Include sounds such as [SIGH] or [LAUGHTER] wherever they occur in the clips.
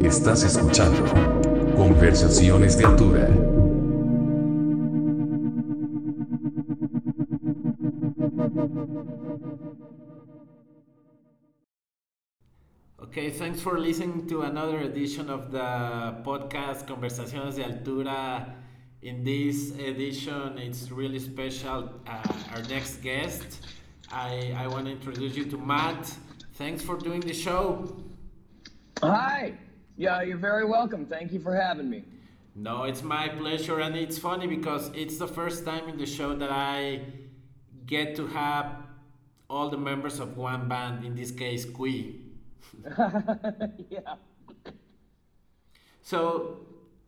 Estás escuchando Conversaciones de Altura. Okay, thanks for listening to another edition of the podcast Conversaciones de Altura. In this edition, it's really special. Uh, our next guest, I, I want to introduce you to Matt. Thanks for doing the show. Hi. Yeah, you're very welcome. Thank you for having me. No, it's my pleasure, and it's funny because it's the first time in the show that I get to have all the members of one band, in this case, Qui. [LAUGHS] yeah. So,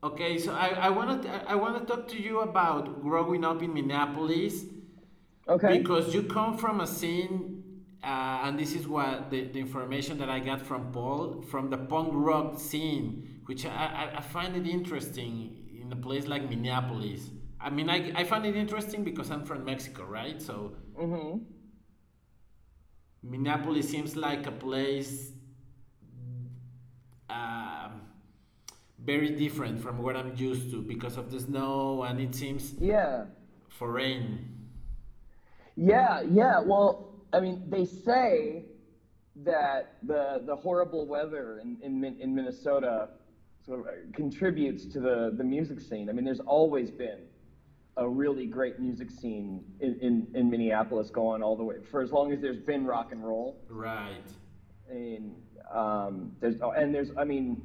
okay, so I, I want to I want to talk to you about growing up in Minneapolis. Okay. Because you come from a scene, uh, and this is what the, the information that I got from Paul from the punk rock scene, which I, I, find it interesting in a place like Minneapolis. I mean, I, I find it interesting because I'm from Mexico, right? So Mm-hmm. Minneapolis seems like a place um very different from what I'm used to because of the snow, and it seems Yeah. foreign. Yeah, yeah. Well, I mean, they say that the the horrible weather in in, in Minnesota sort of contributes to the the music scene. I mean, there's always been a really great music scene in, in, in Minneapolis going all the way for as long as there's been rock and roll. Right. I mean, um, there's oh, and there's I mean,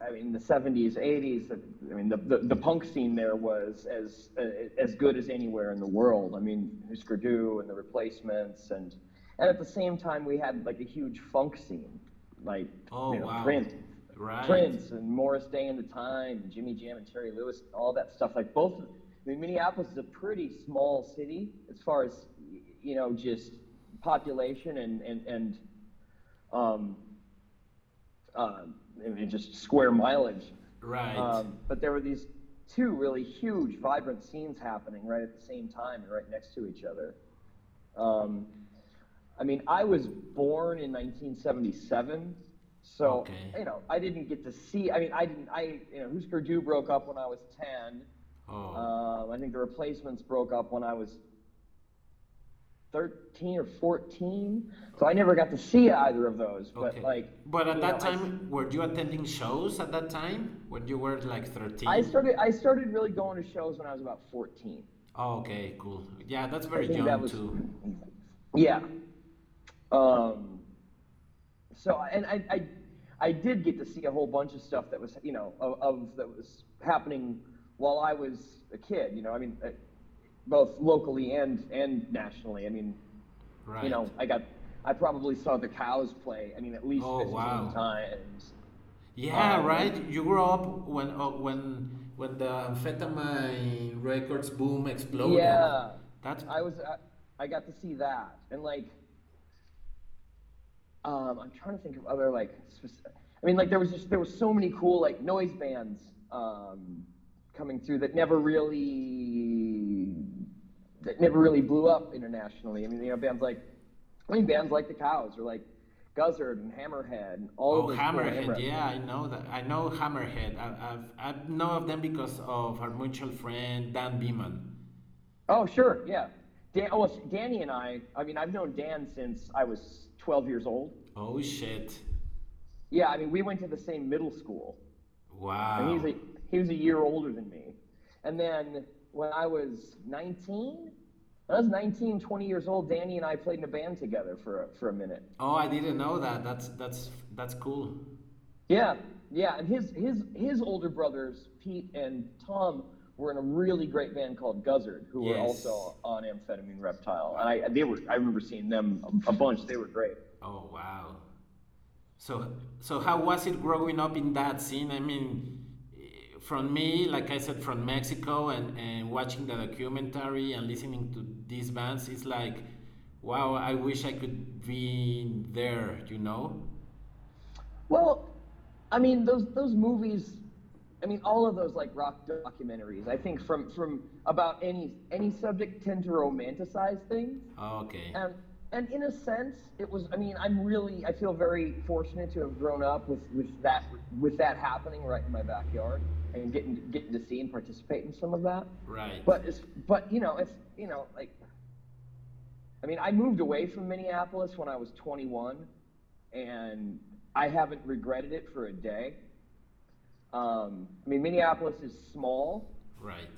I mean the '70s, '80s. I mean the, the, the punk scene there was as uh, as good as anywhere in the world. I mean Husker Du and the Replacements, and and at the same time we had like a huge funk scene, like Oh, you know, wow. Prince, Right. Prince and Morris Day and the Time, and Jimmy Jam and Terry Lewis, all that stuff. Like both, I mean, Minneapolis is a pretty small city as far as you know, just population and and and um, uh, just square mileage. Right. Um, but there were these two really huge, vibrant scenes happening right at the same time and right next to each other. Um, I mean, I was born in 1977, so Okay. you know, I didn't get to see. I mean, I didn't. I you know, Husker Du broke up when I was 10. oh. Um, I think the Replacements broke up when I was 13 or 14, so I never got to see either of those. But okay. like, but at that know, I- time, were you attending shows at that time when you were like 13? I started I started really going to shows when I was about 14. Oh, okay, cool. Yeah, that's very young that was- too. Yeah. Um. So I- and I, I I did get to see a whole bunch of stuff that was you know of, of that was happening while I was a kid. You know, I mean, uh, both locally and and nationally. I mean, Right. you know, I got I probably saw the cows play. I mean, at least Oh, 15 wow. times. Yeah, Um, right. You grew up when uh, when when the amphetamine records boom exploded. Yeah. That's I was I, I got to see that and like um, I'm trying to think of other like spec- I mean like there was just there was so many cool like noise bands um, coming through that never really that never really blew up internationally. I mean you know bands like I mean bands like the Cows or like Guzzard and Hammerhead and all Oh, of those Hammerhead. Yeah, I know that. I know Hammerhead. I, I've I know of them because of our mutual friend Dan Beeman. Oh, sure, yeah. Dan, oh, well, Danny and I, I mean, I've known Dan since I was 12 years old. Oh shit! Yeah, I mean, we went to the same middle school, Wow. and he's a he was a year older than me. And then when I was 19, when I was 19, 20 years old, Danny and I played in a band together for a, for a minute. oh, I didn't know that. That's that's that's cool. Yeah, yeah, and his his his older brothers, Pete and Tom, were in a really great band called Guzzard, who were also on Amphetamine Reptile. And I they were I remember seeing them a, a bunch. They were great. Oh wow. So so how was it growing up in that scene? I mean, from me, like I said, from Mexico and, and watching the documentary and listening to these bands, it's like, wow, I wish I could be there, you know? Well, I mean those those movies. I mean all of those like rock documentaries. I think from from about any any subject tend to romanticize things. Oh, okay. And and in a sense, it was. I mean, I'm really. I feel very fortunate to have grown up with, with that with that happening right in my backyard and getting getting to see and participate in some of that. Right. But it's but you know it's you know like. I mean, I moved away from Minneapolis when I was 21, and I haven't regretted it for a day. Um, I mean, Minneapolis is small. Right.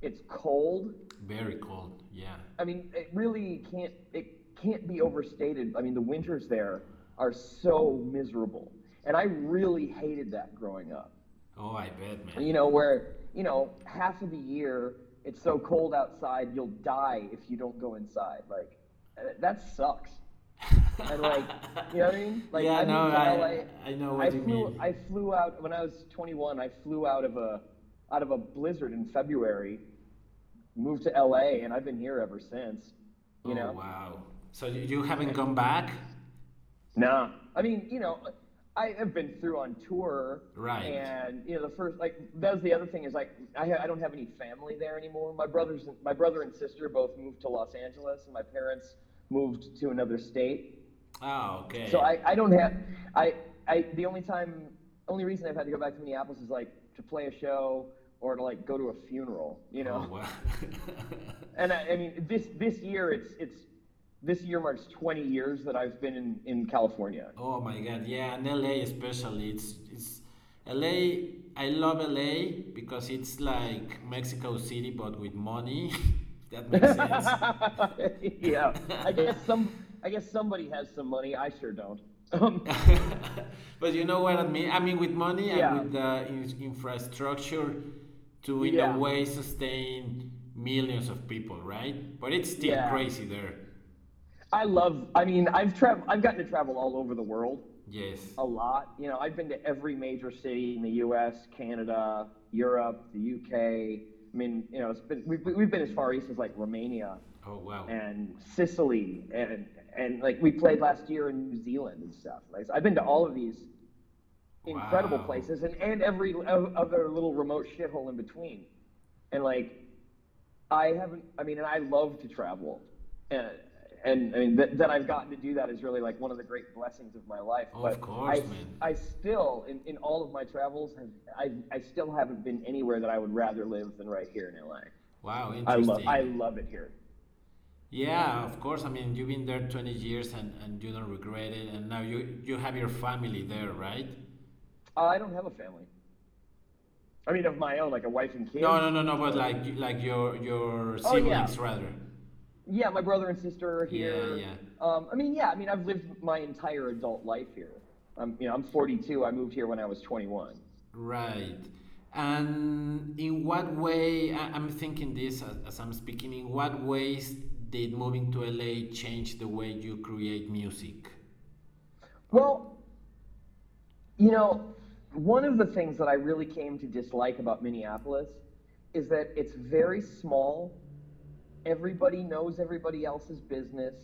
It's cold. Very cold. Yeah. I mean, it really can't it can't be overstated. I mean, the winters there are so miserable, and I really hated that growing up. Oh, I bet, man. You know, where you know half of the year it's so cold outside you'll die if you don't go inside. Like uh, that sucks. and like, you know what I mean? [LAUGHS] Like, Yeah, I no, I- LA. I know what I you flew, mean. I flew out when I was 21. I flew out of a out of a blizzard in February. Moved to LA, and I've been here ever since. You oh, know? wow. So you, you haven't gone back? Nah. I mean, you know, I have been through on tour. Right. And you know, the first like that was the other thing is like I ha- I don't have any family there anymore. My brothers, my brother and sister both moved to Los Angeles, and my parents moved to another state. Oh, okay. So I, I don't have I I the only time only reason I've had to go back to Minneapolis is like to play a show or to like go to a funeral, you know. Oh, wow. [LAUGHS] And I, I mean this this year it's it's this year marks 20 years that I've been in, in California. oh my God, yeah, and LA especially. It's it's LA. I love LA because it's like Mexico City but with money. [LAUGHS] that makes sense. [LAUGHS] yeah, I guess some I guess somebody has some money. I sure don't. Um, [LAUGHS] but you know what I mean? I mean, with money Yeah. and with the in- infrastructure to, in Yeah. a way, sustain millions of people, right? But it's still Yeah. crazy there. I love. I mean, I've traveled. I've gotten to travel all over the world Yes. a lot. You know, I've been to every major city in the U.S., Canada, Europe, the U.K. I mean, you know, it's been we've, we've been as far east as like Romania Oh wow. and Sicily and and like we played last year in New Zealand and stuff. Like so I've been to all of these incredible Wow. places and and every other little remote shithole in between. And like I haven't. I mean, and I love to travel, and and I mean that, that I've gotten to do that is really like one of the great blessings of my life. Of but course, I, man. I still, in, in all of my travels, have I I still haven't been anywhere that I would rather live than right here in LA. Wow, interesting. I love I love it here. Yeah, of course. I mean, you've been there 20 years and, and you don't regret it, and now you you have your family there, right? Uh, I don't have a family. I mean, of my own, like a wife and kids. No, no, no, no. But like like your your Oh, yeah. siblings rather. Yeah, my brother and sister are here. Yeah, Um, I mean, yeah. I mean, I've lived my entire adult life here. I'm, you know, I'm 42. I moved here when I was 21. Right. And in what way, I'm thinking this as I'm speaking, in what ways did moving to LA change the way you create music? Well, you know, one of the things that I really came to dislike about Minneapolis is that it's very small. Everybody knows everybody else's business.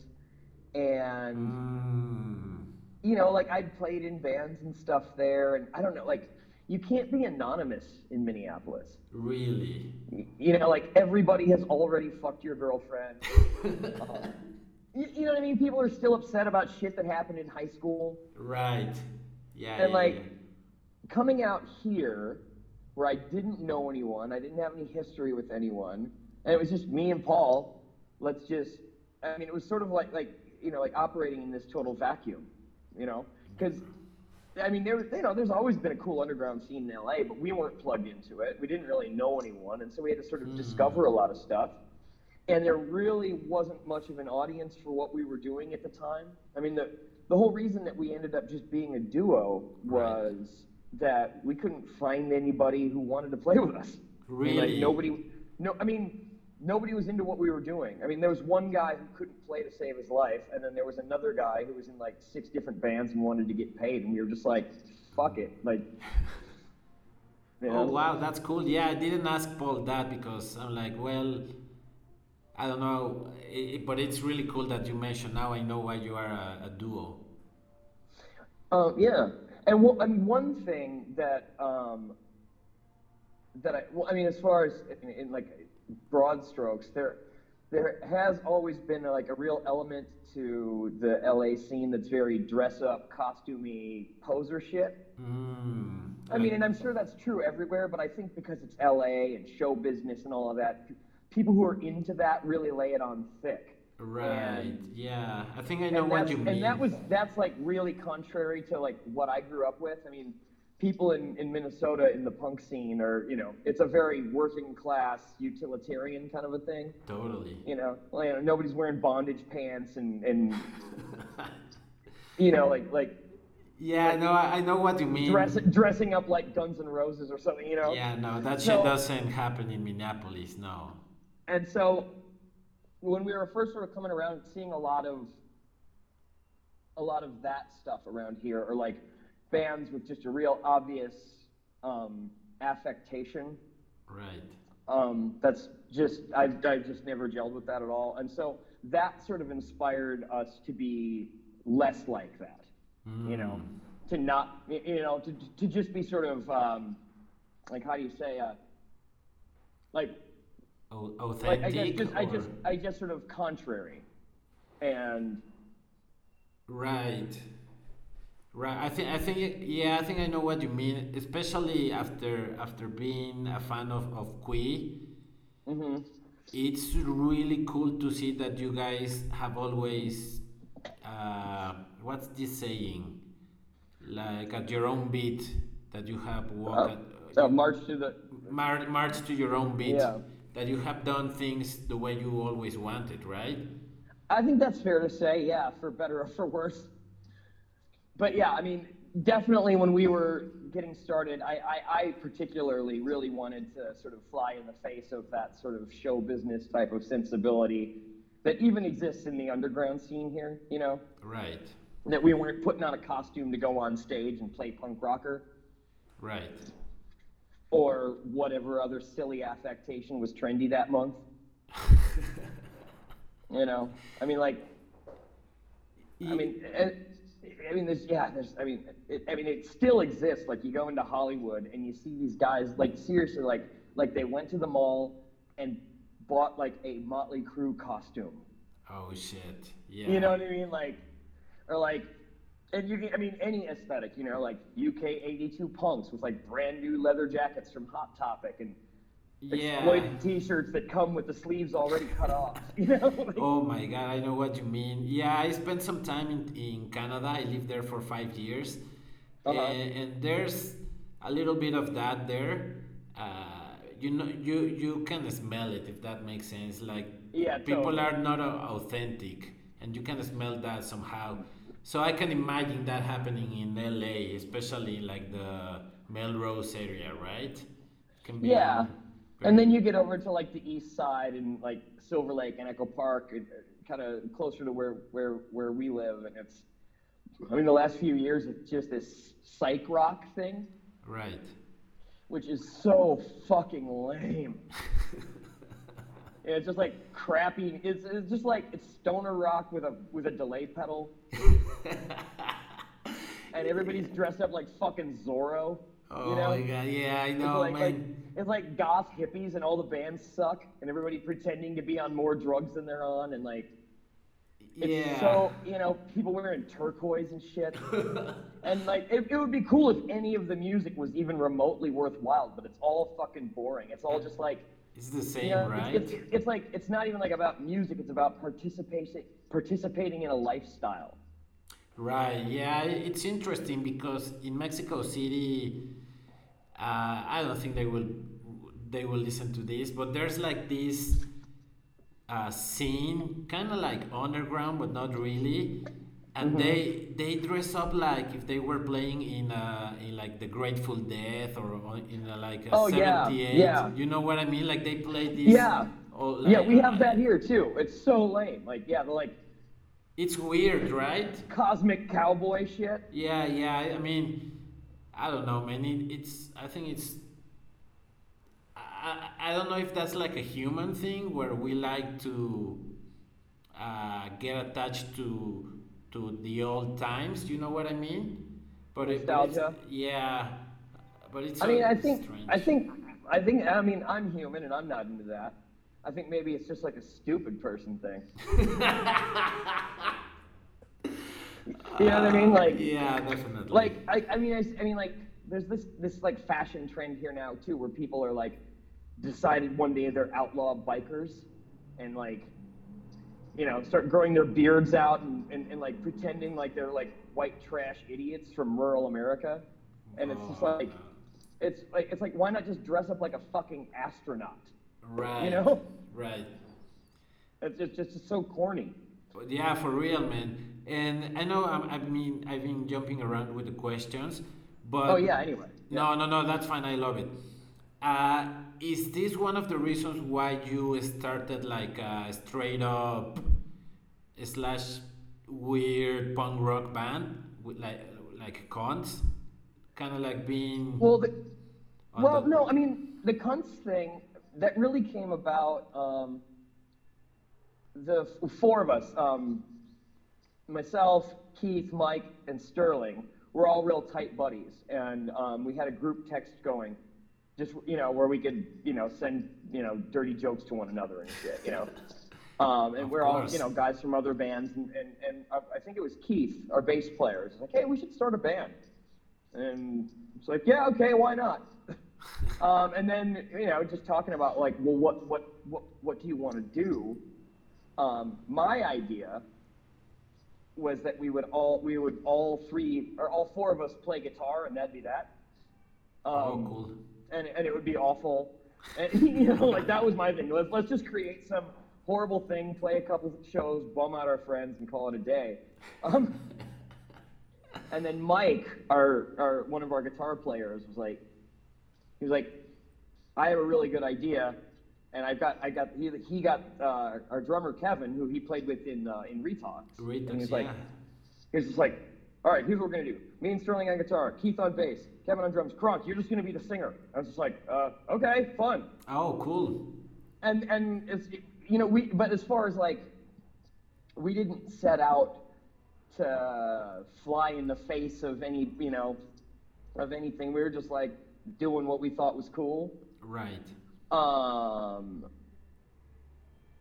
And, Mm, you know, like I'd played in bands and stuff there. And I don't know, like, you can't be anonymous in Minneapolis. really? You know, like everybody has already fucked your girlfriend. [LAUGHS] Um, you, you know what I mean? People are still upset about shit that happened in high school. Right. Yeah. And yeah, like yeah. coming out here where I didn't know anyone, I didn't have any history with anyone, and it was just me and Paul. Let's just I mean it was sort of like like you know like operating in this total vacuum, you know? Cuz I mean there you know there's always been a cool underground scene in LA, but we weren't plugged into it. We didn't really know anyone, and so we had to sort of discover a lot of stuff. And there really wasn't much of an audience for what we were doing at the time. I mean, the the whole reason that we ended up just being a duo was that we couldn't find anybody who wanted to play with us. Really? like nobody. No, I mean nobody was into what we were doing. I mean, there was one guy who couldn't play to save his life, and then there was another guy who was in like six different bands and wanted to get paid, and we were just like, fuck it, like. [LAUGHS] you know? Oh wow, that's cool. Yeah, I didn't ask Paul that because I'm like, well, I don't know, i but it's really cool that you mentioned. Now I know why you are a, a duo. Um, yeah, and well, I mean, one thing that um, that I well, I mean, as far as in, in like broad strokes, there there has always been like a real element to the LA scene that's very dress up, costumey, poser shit. Mm, I mean, and I'm sure that's true everywhere, but I think because it's LA and show business and all of that, people who are into that really lay it on thick. right. and- yeah, I think I know what you mean. and that was that's like really contrary to like what I grew up with. I mean, people in, in Minnesota in the punk scene are, you know, it's a very working class utilitarian kind of a thing. totally. You know, like, you know, nobody's wearing bondage pants and and [LAUGHS] you know like like Yeah, no, I, I know what you mean. dress, dressing up like Guns N' Roses or something. You know. Yeah, no, that So- shit doesn't happen in Minneapolis. No. And so when we were first sort of coming around, seeing a lot of a lot of that stuff around here, or like bands with just a real obvious um, affectation. Right. Um, that's just I've, I've just never gelled with that at all, and so that sort of inspired us to be less like that. You know, to not you know to to just be sort of um, like how do you say uh, like O- like I guess just I just I just sort of contrary, and Right. Right. I think I think yeah, I think I know what you mean, especially after after being a fan of of Qui. mhm. It's really cool to see that you guys have always uh, what's this saying? Like at your own beat that you have walked at, so march to the mar- march to your own beat. Yeah. That you have done things the way you always wanted, right? I think that's fair to say, yeah, for better or for worse. But yeah, I mean, definitely when we were getting started, I, I, I particularly really wanted to sort of fly in the face of that sort of show business type of sensibility that even exists in the underground scene here, you know? Right. That we weren't putting on a costume to go on stage and play punk rocker Right. or whatever other silly affectation was trendy that month. [LAUGHS] you know, I mean, like, I mean, I mean, there's yeah, there's I mean, it, I mean, it still exists. Like you go into Hollywood and you see these guys, like seriously, like like they went to the mall and bought like a Motley Crue costume. Oh shit. Yeah. You know what I mean? Like, or like, and you can, I mean, any aesthetic, you know, like UK 82 punks with like brand new leather jackets from Hot Topic and Yeah. exploited t-shirts that come with the sleeves already cut off, [LAUGHS] you know? Like, Oh my god, I know what you mean. Yeah, I spent some time in, in Canada. I lived there for five years. Uh-huh. And, and there's a little bit of that there. Uh, you know, you you can smell it if that makes sense. Like Yeah, people totally. are not uh, authentic, and you can smell that somehow. So I can imagine that happening in LA, especially like the Melrose area, right? Can be Yeah. And then you mm-hmm. get over to like the east side and like Silver Lake and Echo Park, uh, kind of closer to where, where, where we live. And it's, I mean, the last few years, it's just this psych rock thing, right. which is so fucking lame. Yeah, [LAUGHS] it's just like crappy. It's, it's just like it's stoner rock with a with a delay pedal, [LAUGHS] and everybody's dressed up like fucking Zorro. Oh you know? Oh, my god, yeah, I It's know, like, like man. it's like goth hippies and all the bands suck and everybody pretending to be on more drugs than they're on and like it's yeah. so you know people wearing turquoise and shit [LAUGHS] and like it, it would be cool if any of the music was even remotely worthwhile but it's all fucking boring it's all just like it's the same, you know, right? it's, it's, it's like it's not even like about music it's about participating participating in a lifestyle Right. Yeah, it's interesting because in Mexico City, uh, I don't think they will they will listen to this, but there's like this uh, scene, kind of like underground, but not really. And Mm-hmm. they they dress up like if they were playing in uh, in like the Grateful Death or in a, like a Oh, yeah, 78. yeah. You know what I mean? Like they play this. yeah all, yeah we have that here too it's so lame like yeah like It's weird, right? cosmic cowboy shit Yeah, yeah. I- mean, I don't know, man. It, it's. I think it's. I, I don't know if that's like a human thing where we like to uh, get attached to to the old times. You know what I mean? But it, it's- yeah. But it's. I mean, I think, strange. I think, I think, I mean, I'm human and I'm not into that. I think maybe it's just like a stupid person thing. [LAUGHS] you know what I mean? Like, yeah, definitely. like I, I mean, I, I mean, like, there's this this like fashion trend here now too, where people are like decided one day they're outlaw bikers, and like, you know, start growing their beards out and, and, and like pretending like they're like white trash idiots from rural America, and it's just Oh, like, it's like it's like why not just dress up like a fucking astronaut? Right. You know, Right. it's just just so corny. Yeah, for real, man. And I know I'm, I mean I've been jumping around with the questions, but Oh yeah. Anyway. no, no, no, that's fine. I love it. Uh, is this one of the reasons why you started like a straight up slash weird punk rock band with like like cons, kind of like being Well, the, well, the- no, I mean the cunts thing that really came about. Um, the f- four of us, um, myself, Keith, Mike, and Sterling, we're all real tight buddies, and um, we had a group text going, just you know, where we could you know send you know dirty jokes to one another and shit, you know. [LAUGHS] Um, and Of we're all you know guys from other bands, and and, and I I think it was Keith, our bass player, was like, hey, we should start a band. And it's like, yeah, okay, why not? [LAUGHS] um, and then you know, just talking about like, well, what what what what do you want to do? Um, my idea was that we would all we would all three or all four of us play guitar, and that'd be that. Um, oh cool. and, and it would be awful. And [LAUGHS] you know, like that was my thing. Let's let's just create some horrible thing, play a couple shows, bum out our friends, and call it a day. Um, [LAUGHS] and then Mike, our our one of our guitar players, was like, he was like, I have a really good idea, and I've got I got he, he got uh, our drummer Kevin, who he played with in uh, in Retox, Retox, and he's like, yeah. he was just like, all right, here's what we're gonna do. Me and Sterling on guitar, Keith on bass, Kevin on drums, Cronk, you're just gonna be the singer. I was just like, uh, okay, fun. Oh cool. And and it's you know we but as far as like we didn't set out to fly in the face of any you know of anything. We were just like doing what we thought was cool. Right. Um,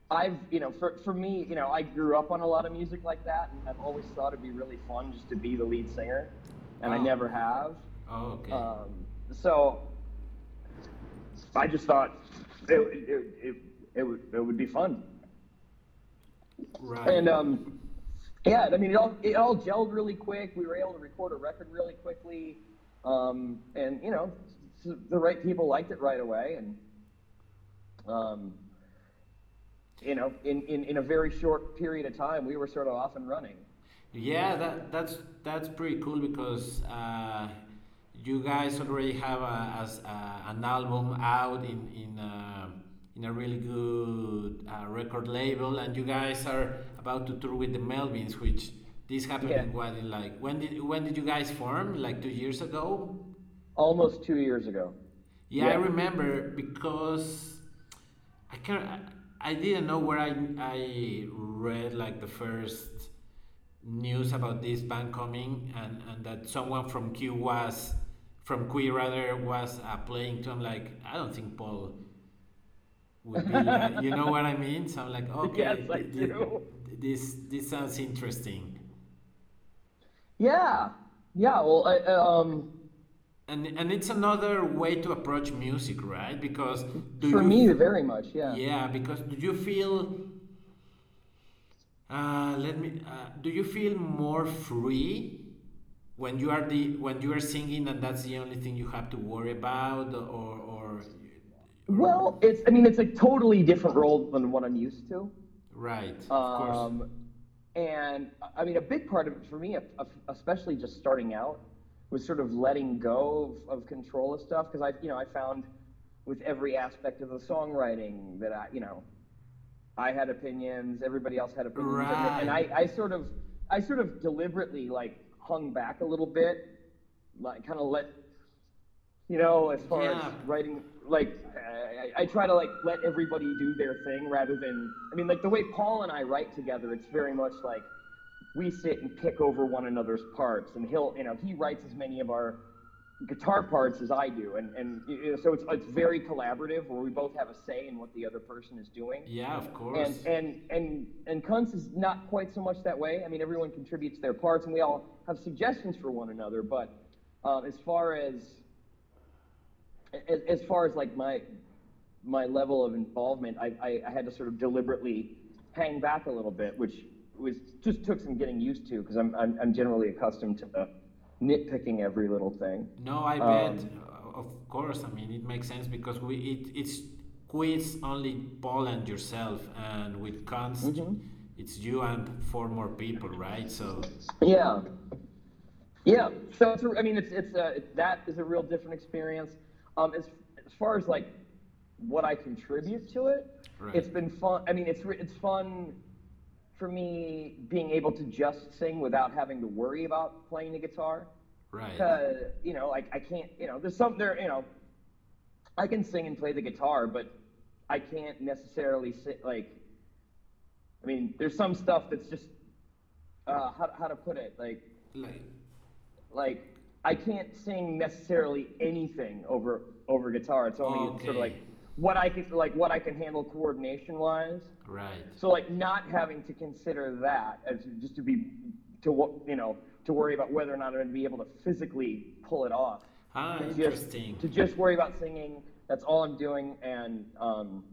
I've, you know, for, for me, you know, I grew up on a lot of music like that, and I've always thought it'd be really fun just to be the lead singer, and I Oh. never have. Oh, okay. Um, so I just thought it, it, it, it, would, it would be fun. right. And um, yeah, I mean, it all it all gelled really quick. We were able to record a record really quickly, um, and you know, the right people liked it right away, and um, you know, in, in, in a very short period of time, we were sort of off and running. Yeah, that that's that's pretty cool because uh, you guys already have a, as, uh, an album out in in uh, in a really good uh, record label, and you guys are about to tour with the Melvins, which this happened Yeah. in what in like when did when did you guys form? Like two years ago? Almost two years ago. Yeah, I remember because I can I, I didn't know where I I read like the first news about this band coming and, and that someone from Q was from Queer rather was uh, playing to. I'm like I don't think Paul would be like, [LAUGHS] you know what I mean? So I'm like okay, Yes, I thi- thi- do. this this sounds interesting. Yeah, yeah. Well, I, I, um, And, and it's another way to approach music, right? Because do for you me, very much. Yeah. Yeah, because do you feel? Uh, let me. Uh, do you feel more free when you are the when you are singing and that's the only thing you have to worry about, or or? Well, it's. I mean, it's a totally different role than what I'm used to. Right. Of course. Um, and I mean, a big part of it for me, especially just starting out, was sort of letting go of, of control of stuff because I, you know, I found with every aspect of the songwriting that I, you know, I had opinions, everybody else had opinions, and, and I, I sort of, I sort of deliberately like hung back a little bit, like kind of let, you know, as far Yeah. as writing, like I, I try to like let everybody do their thing rather than, I mean, like the way Paul and I write together, it's very much like we sit and pick over one another's parts, and he'll, you know, he writes as many of our guitar parts as I do, and and you know, so it's it's very collaborative where we both have a say in what the other person is doing. Yeah, of course. And and and and Cunts is not quite so much that way. I mean, everyone contributes their parts, and we all have suggestions for one another. But um, as far as, as as far as like my my level of involvement, I, I, I had to sort of deliberately hang back a little bit, which was just took some getting used to because I'm, I'm I'm generally accustomed to nitpicking every little thing. No, I Um, bet. Of course, I mean it makes sense because we it it's quiz only Paul and yourself, and with Cunts, Mm-hmm. it's you and four more people, right? So Yeah. Yeah. So it's, a- I mean, it's it's uh, it, that is a real different experience. Um, as as far as like what I contribute to it, Right. it's been fun. I mean, it's it's fun for me being able to just sing without having to worry about playing the guitar. right. Uh, you know, like I can't. You know, there's some there. You know, I can sing and play the guitar, but I can't necessarily sit like. I mean, there's some stuff that's just uh, how how to put it like like like I can't sing necessarily anything over over guitar. It's only sort of like what I can like what I can handle coordination wise. right. So like not having to consider that as just to be to what you know to worry about whether or not I'm going to be able to physically pull it off. Ah, To just- interesting. to just worry about singing. That's all I'm doing, and um,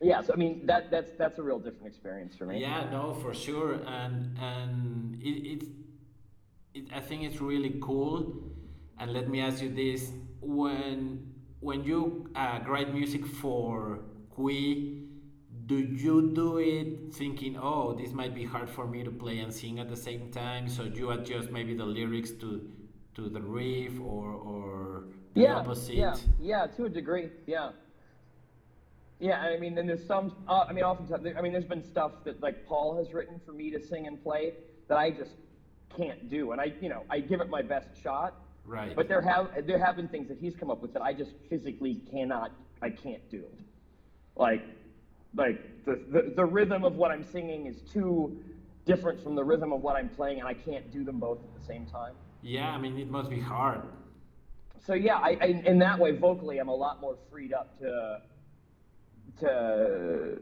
yeah. So I mean that that's that's a real different experience for me. Yeah, no, for sure, and and it, it, it I think it's really cool. And let me ask you this: when when you uh, write music for Qui, do you do it thinking, oh, this might be hard for me to play and sing at the same time? So you adjust maybe the lyrics to to the riff or or the yeah, opposite. yeah, yeah, to a degree, yeah. Yeah, I mean, and there's some. Uh, I mean, oftentimes, I mean, there's been stuff that like Paul has written for me to sing and play that I just can't do, and I, you know, I give it my best shot. Right. But there have there have been things that he's come up with that I just physically cannot, I can't do. Like, like the the, the rhythm of what I'm singing is too different from the rhythm of what I'm playing, and I can't do them both at the same time. yeah, I mean, it must be hard. so yeah, I, I in that way vocally I'm a lot more freed up to to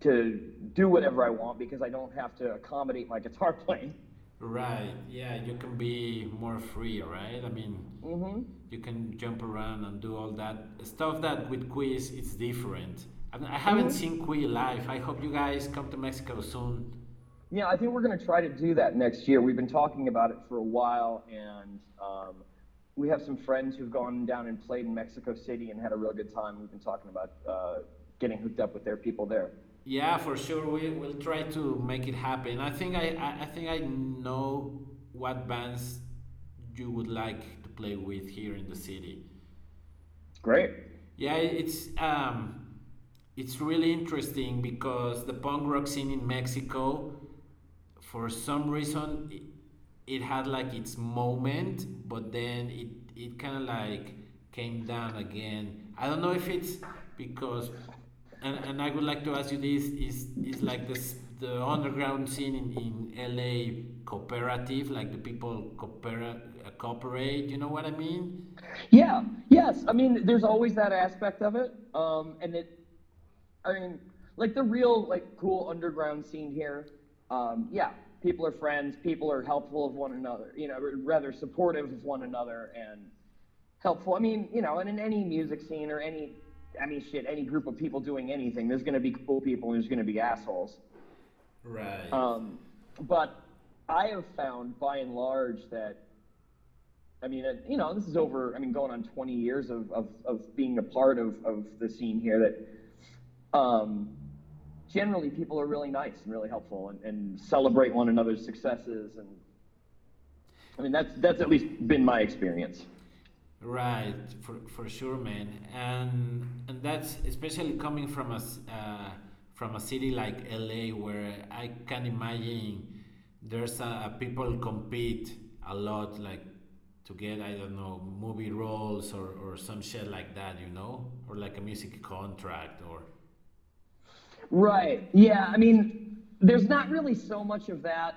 to do whatever I want because I don't have to accommodate my guitar [LAUGHS] playing. Right. Yeah, you can be more free, right? I mean, hmm you can jump around and do all that stuff that with quiz it's different. I, I haven't seen Quiz live. I hope you guys come to Mexico soon. Yeah, I think we're going to try to do that next year. We've been talking about it for a while, and um, we have some friends who've gone down and played in Mexico City and had a real good time. We've been talking about uh, getting hooked up with their people there. Yeah, for sure. We will try to make it happen. I think I, I, I think I know what bands you would like to play with here in the city. Great. Yeah, it's um, it's really interesting because the punk rock scene in Mexico, for some reason, it, it had like its moment, but then it it kind of like came down again. I don't know if it's because, and, and I would like to ask you this: is is like this the underground scene in, in LA cooperative, like the people coopera, uh, cooperate? You know what I mean? Yeah, yes. I mean, there's always that aspect of it. Um, and it, I mean, like the real, like, cool underground scene here. Um, yeah, people are friends. People are helpful of one another. You know, rather supportive of one another and helpful. I mean, you know, and in any music scene or any, I mean, shit, any group of people doing anything, there's going to be cool people and there's going to be assholes. Right. Um, but I have found by and large that, I mean, uh, you know, this is over, I mean, going on 20 years of, of, of being a part of, of the scene here that um, generally people are really nice and really helpful and, and celebrate one another's successes. And I mean, that's, that's at least been my experience. Right, for, for sure, man, and and that's especially coming from a s- uh, from a city like LA, where I can imagine there's a, a people compete a lot, like to get I don't know movie roles or, or some shit like that, you know, or like a music contract or Right. Yeah. I mean, there's not really so much of that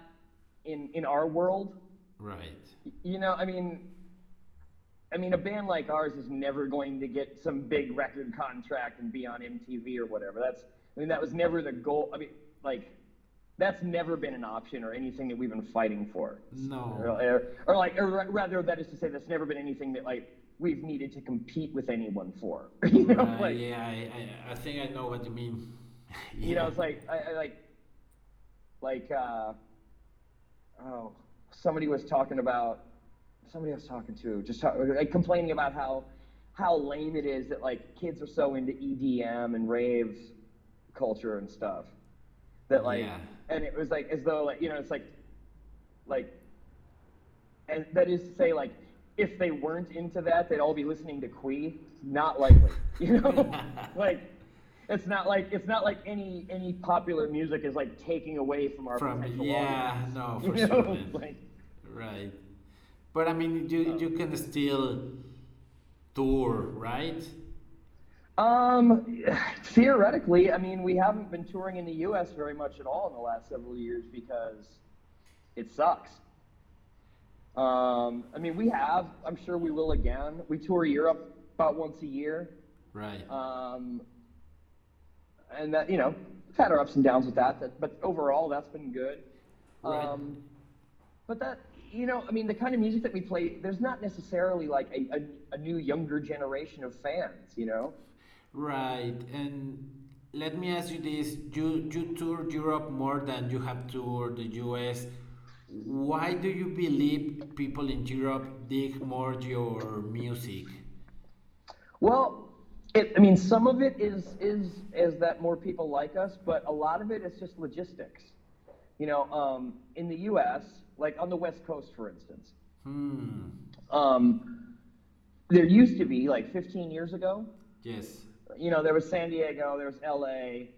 in, in our world. right, you know, I mean, I mean, a band like ours is never going to get some big record contract and be on MTV or whatever. That's, I mean, that was never the goal. I mean, like, that's never been an option or anything that we've been fighting for. No. Or, or, or like, or rather, that is to say, that's never been anything that like we've needed to compete with anyone for. [LAUGHS] you know, Uh, like, yeah, I, I, I think I know what you mean. [LAUGHS] you know, it's like, I, I like, like, uh, oh, somebody was talking about, somebody I was talking to, just talk, like complaining about how, how lame it is that like kids are so into EDM and rave culture and stuff. That like, Yeah. and it was like as though like you know it's like, like, and that is to say like if they weren't into that they'd all be listening to Qui. Not likely, [LAUGHS] you know, [LAUGHS] like. It's not like it's not like any any popular music is like taking away from our From yeah, audience, no, for [LAUGHS] sure. Like, Right. But I mean, you you can still tour, right? Um, theoretically, I mean, we haven't been touring in the U.S. very much at all in the last several years because it sucks. Um, I mean, we have. I'm sure we will again. We tour Europe about once a year, Right. um, and that you know, we've had our ups and downs with that. that but overall, that's been good. Right. Um, but that you know, I mean, the kind of music that we play, there's not necessarily like a, a, a new younger generation of fans. You know. Right. And let me ask you this: you you toured Europe more than you have toured the U.S. Why do you believe people in Europe dig more your music? Well, it, I mean, some of it is is is that more people like us, but a lot of it is just logistics. You know, um, in the U.S., like on the West Coast, for instance, Hmm. um, there used to be like 15 years ago. Yes. You know, there was San Diego, there was L.A.,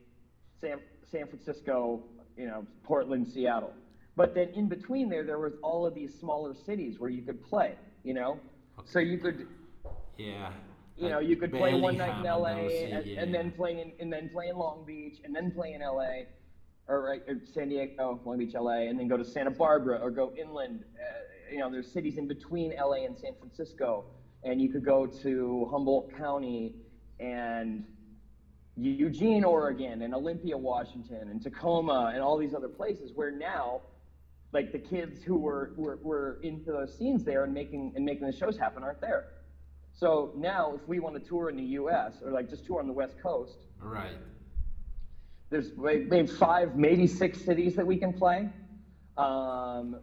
San San Francisco, you know, Portland, Seattle. But then in between there, there was all of these smaller cities where you could play. You know, so you could Yeah. you know, you could play one night in LA and, yeah. and then play in and then play in Long Beach and then play in LA or right or San Diego, Long Beach, LA, and then go to Santa Barbara or go inland. Uh, you know, there's cities in between LA and San Francisco, and you could go to Humboldt County and Eugene, Oregon, and Olympia, Washington, and Tacoma, and all these other places where now, like the kids who were were, were into those scenes there and making and making the shows happen aren't there. So now, if we want to tour in the U.S. or like just tour on the West Coast, Right. There's maybe five, maybe six cities that we can play, um,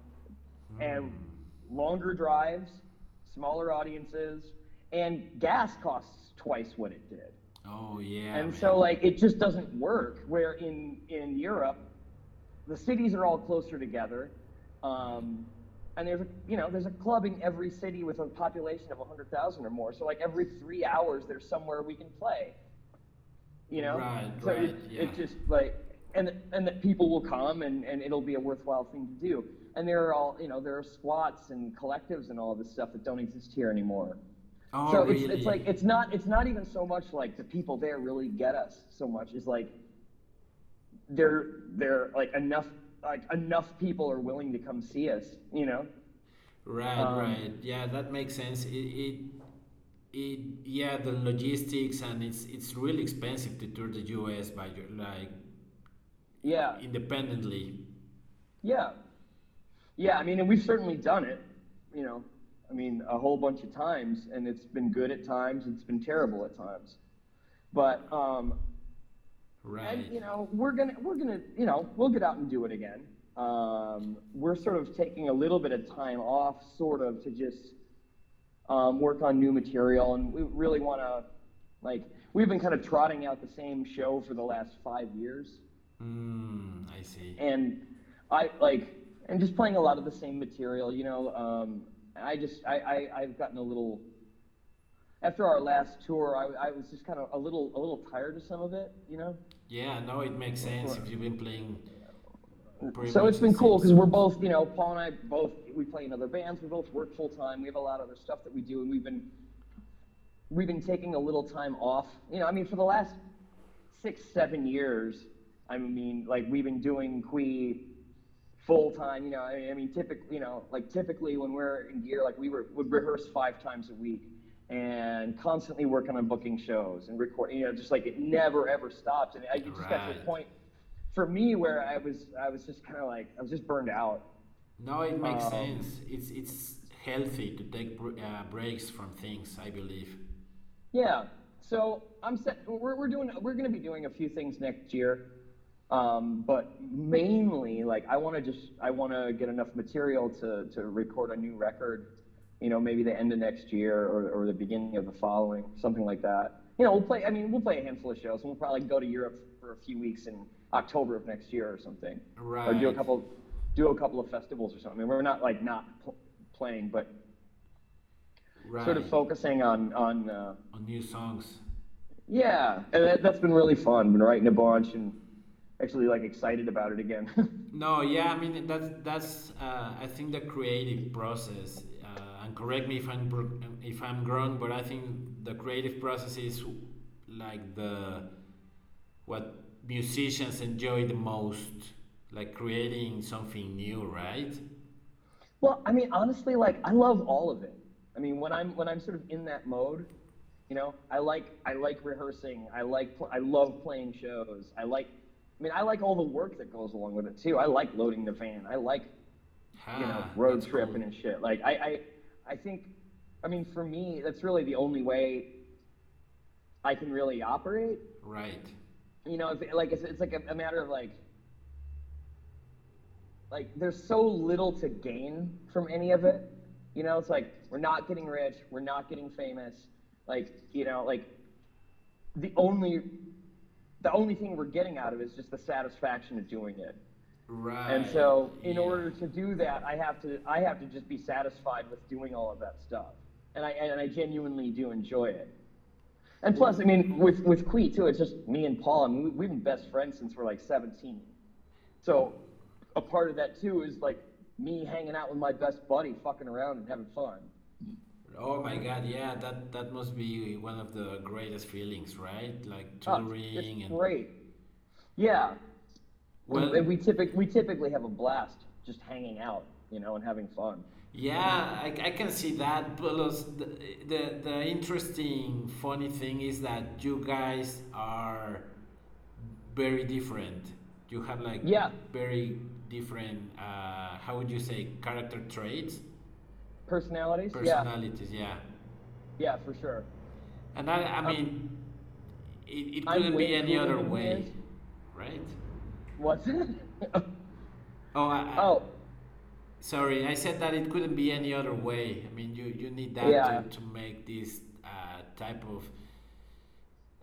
and longer drives, smaller audiences, and gas costs twice what it did. Oh yeah. And man. so like it just doesn't work. Where in in Europe, the cities are all closer together, um, and there's a you know there's a club in every city with a population of 100,000 or more. So like every three hours there's somewhere we can play. You know, Right, so right, it, yeah. it just like and and that people will come and and it'll be a worthwhile thing to do. And there are all you know there are squats and collectives and all this stuff that don't exist here anymore. Oh so really? it's, it's like it's not it's not even so much like the people there really get us so much It's like they're they're like enough like enough people are willing to come see us you know Right, Um, right. Yeah, that makes sense. It, it, it, yeah, the logistics and it's it's really expensive to tour the U.S. by your like yeah independently. yeah yeah i mean and we've certainly done it you know i mean a whole bunch of times and it's been good at times it's been terrible at times but um Right. And you know, we're gonna we're gonna you know we'll get out and do it again. Um, we're sort of taking a little bit of time off, sort of, to just um, work on new material, and we really want to like we've been kind of trotting out the same show for the last five years, Mm, I see. and I like and just playing a lot of the same material. You know, um, I just I, I I've gotten a little after our last tour. I, I was just kind of a little a little tired of some of it. You know. Yeah, no, it makes sense if you've been playing. So it's been cool because we're both, you know, Paul and I both we play in other bands. We both work full time. We have a lot of other stuff that we do, and we've been we've been taking a little time off. You know, I mean, for the last six, seven years, I mean, like we've been doing Qui full time. You know, I mean, I mean, typically, you know, like typically when we're in gear, like we were, would rehearse five times a week and constantly working on booking shows and recording. You know, just like it never ever stopped. And I just got to Right. a point for me where I was, I was just kind of like, I was just burned out. No, it makes Um, sense. It's it's healthy to take uh, breaks from things. I believe. Yeah. So I'm set. We're, we're doing. We're going to be doing a few things next year, um, but mainly like I want to just I want to get enough material to to record a new record. You know, maybe the end of next year or, or the beginning of the following, something like that. You know, we'll play. I mean, we'll play a handful of shows, and we'll probably go to Europe for a few weeks in October of next year or something, Right. or do a couple, do a couple of festivals or something. I mean, we're not like not pl- playing, but Right. sort of focusing on on. Uh, on new songs. Yeah, and that, that's been really fun. Been writing a bunch and actually like excited about it again. [LAUGHS] No, yeah, I mean that's that's uh, I think the creative process. Uh, and correct me if I'm if I'm wrong, but I think the creative process is like the what musicians enjoy the most, like creating something new, right? well, I mean, honestly, like I love all of it. I mean, when I'm when I'm sort of in that mode, you know, I like I like rehearsing. I like pl- I love playing shows. I like. I mean, I like all the work that goes along with it too. I like loading the van. I like you know Ah, road tripping cool. and shit. Like I, I I think I mean for me that's really the only way I can really operate. Right. You know, it's, like it's, it's like a, a matter of like, like there's so little to gain from any of it. You know, it's like we're not getting rich, we're not getting famous. Like, you know, like the only, the only thing we're getting out of it is just the satisfaction of doing it. Right. And so, in yeah. order to do that, I have to, I have to just be satisfied with doing all of that stuff, and I, and I genuinely do enjoy it. And plus, I mean, with with Qui too, it's just me and Paul. I mean, we, we've been best friends since we're like 17. So, a part of that too is like me hanging out with my best buddy, fucking around and having fun. Oh my god, yeah, that that must be one of the greatest feelings, right? Like Oh, touring it's and great. Yeah. Well- and we typically we typically have a blast just hanging out, you know, and having fun. Yeah, I, I can see that. Plus, the, the the interesting, funny thing is that you guys are very different. You have like Yeah. very different. Uh, how would you say character traits, Personalities? Yeah. personalities? Yeah, Yeah, for sure. and I I mean, it, it couldn't be any other way, right? What's [LAUGHS] it? Oh, I, I- oh, Sorry, I said that it couldn't be any other way. I mean, you, you need that Yeah. to, to make this uh, type of.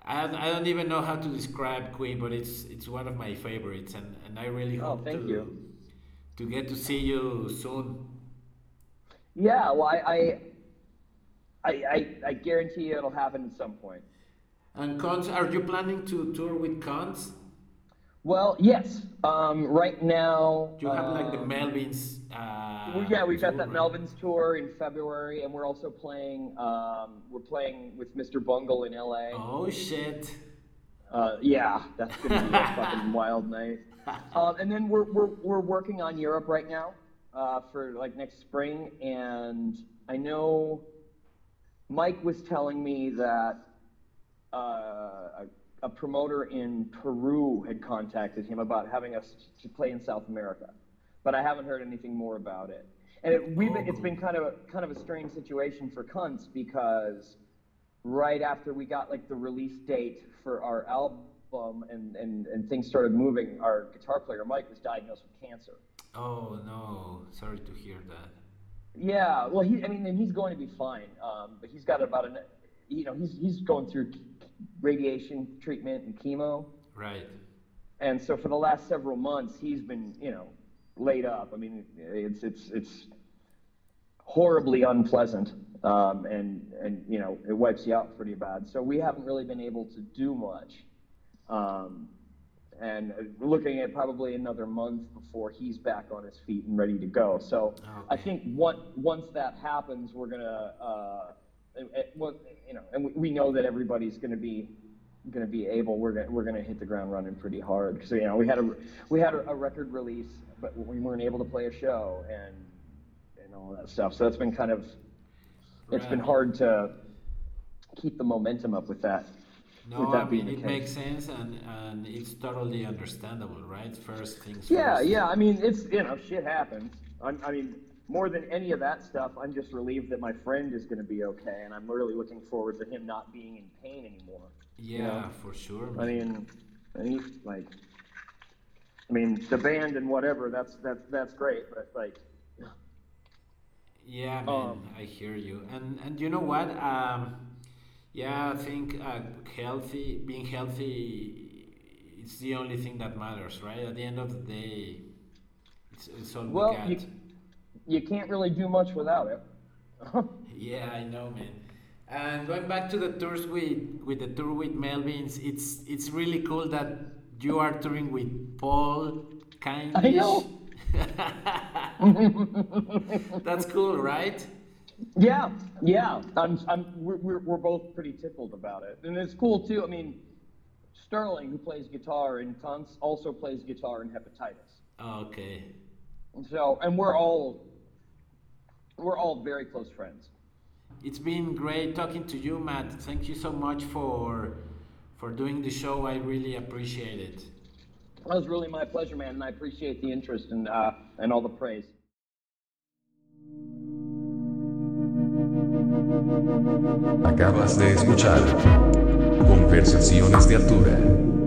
I don't, I don't even know how to describe Qui, but it's it's one of my favorites, and, and I really Oh, hope to you. to get to see you soon. yeah. Well, I, I, I, I, I guarantee you it'll happen at some point. And Cunts, are you planning to tour with Cunts? Well, yes. Um, right now. Do you have like the um, Melvins. Uh, well, yeah, we've got that? Melvin's tour in February, and we're also playing. Um, we're playing with Mr. Bungle in LA. Oh shit! Uh, yeah, that's gonna be a fucking [LAUGHS] wild night. Um, and then we're, we're we're working on Europe right now uh, for like next spring, and I know Mike was telling me that uh, a, promoter in Peru had contacted him about having us to play in South America, but I haven't heard anything more about it. And it, we've been, it's been kind of a, kind of a strange situation for Cunts because right after we got like the release date for our album and, and, and things started moving, our guitar player Mike was diagnosed with cancer. Oh no! Sorry to hear that. Yeah, well, he, I mean, and he's going to be fine, um, but he's got about an, you know, he's he's going through radiation treatment and chemo, Right. and so for the last several months he's been, you know, laid up. I mean, it's it's it's horribly unpleasant, um, and and you know, it wipes you out pretty bad. So we haven't really been able to do much. Um, and looking at probably another month before he's back on his feet and ready to go. So I think what, once that happens, we're gonna, uh, Uh, uh, well, you know, and we, we know that everybody's gonna be going to be able. We're gonna, we're going to hit the ground running pretty hard. So you know, we had a we had a, a record release, but we weren't able to play a show and and all that stuff. So that's been kind of it's been hard to keep the momentum up with that. No, with that I mean it case. makes sense and and it's totally understandable, right? First things Yeah, first. yeah. I mean, it's you know, shit happens. I'm, I mean, more than any of that stuff, I'm just relieved that my friend is going to be okay, and I'm really looking forward to him not being in pain anymore. Yeah, know? for sure. I mean, and he, like, I mean, the band and whatever. That's that's that's great, but like, Yeah, man, Um, I hear you. And and you know what? Um, yeah, I think uh, healthy, being healthy, it's the only thing that matters, right? At the end of the day, it's, it's all well, we got. you you can't really do much without it. [LAUGHS] Yeah, I know, man. And going back to the tours with with the tour with Melvins, it's it's really cool that you are touring with Paul Kindish. I know. [LAUGHS] That's cool, right? Yeah, yeah. I'm, I'm, we're, we're, we're both pretty tickled about it, and it's cool too. I mean, Sterling, who plays guitar in Cunts, also plays guitar in Hepatitis. Okay. So, and we're all, we're all very close friends. It's been great talking to you, Matt. Thank you so much for for doing the show. I really appreciate it. That was really my pleasure, man, and I appreciate the interest and uh, and all the praise. Acabas de escuchar Conversaciones de Altura.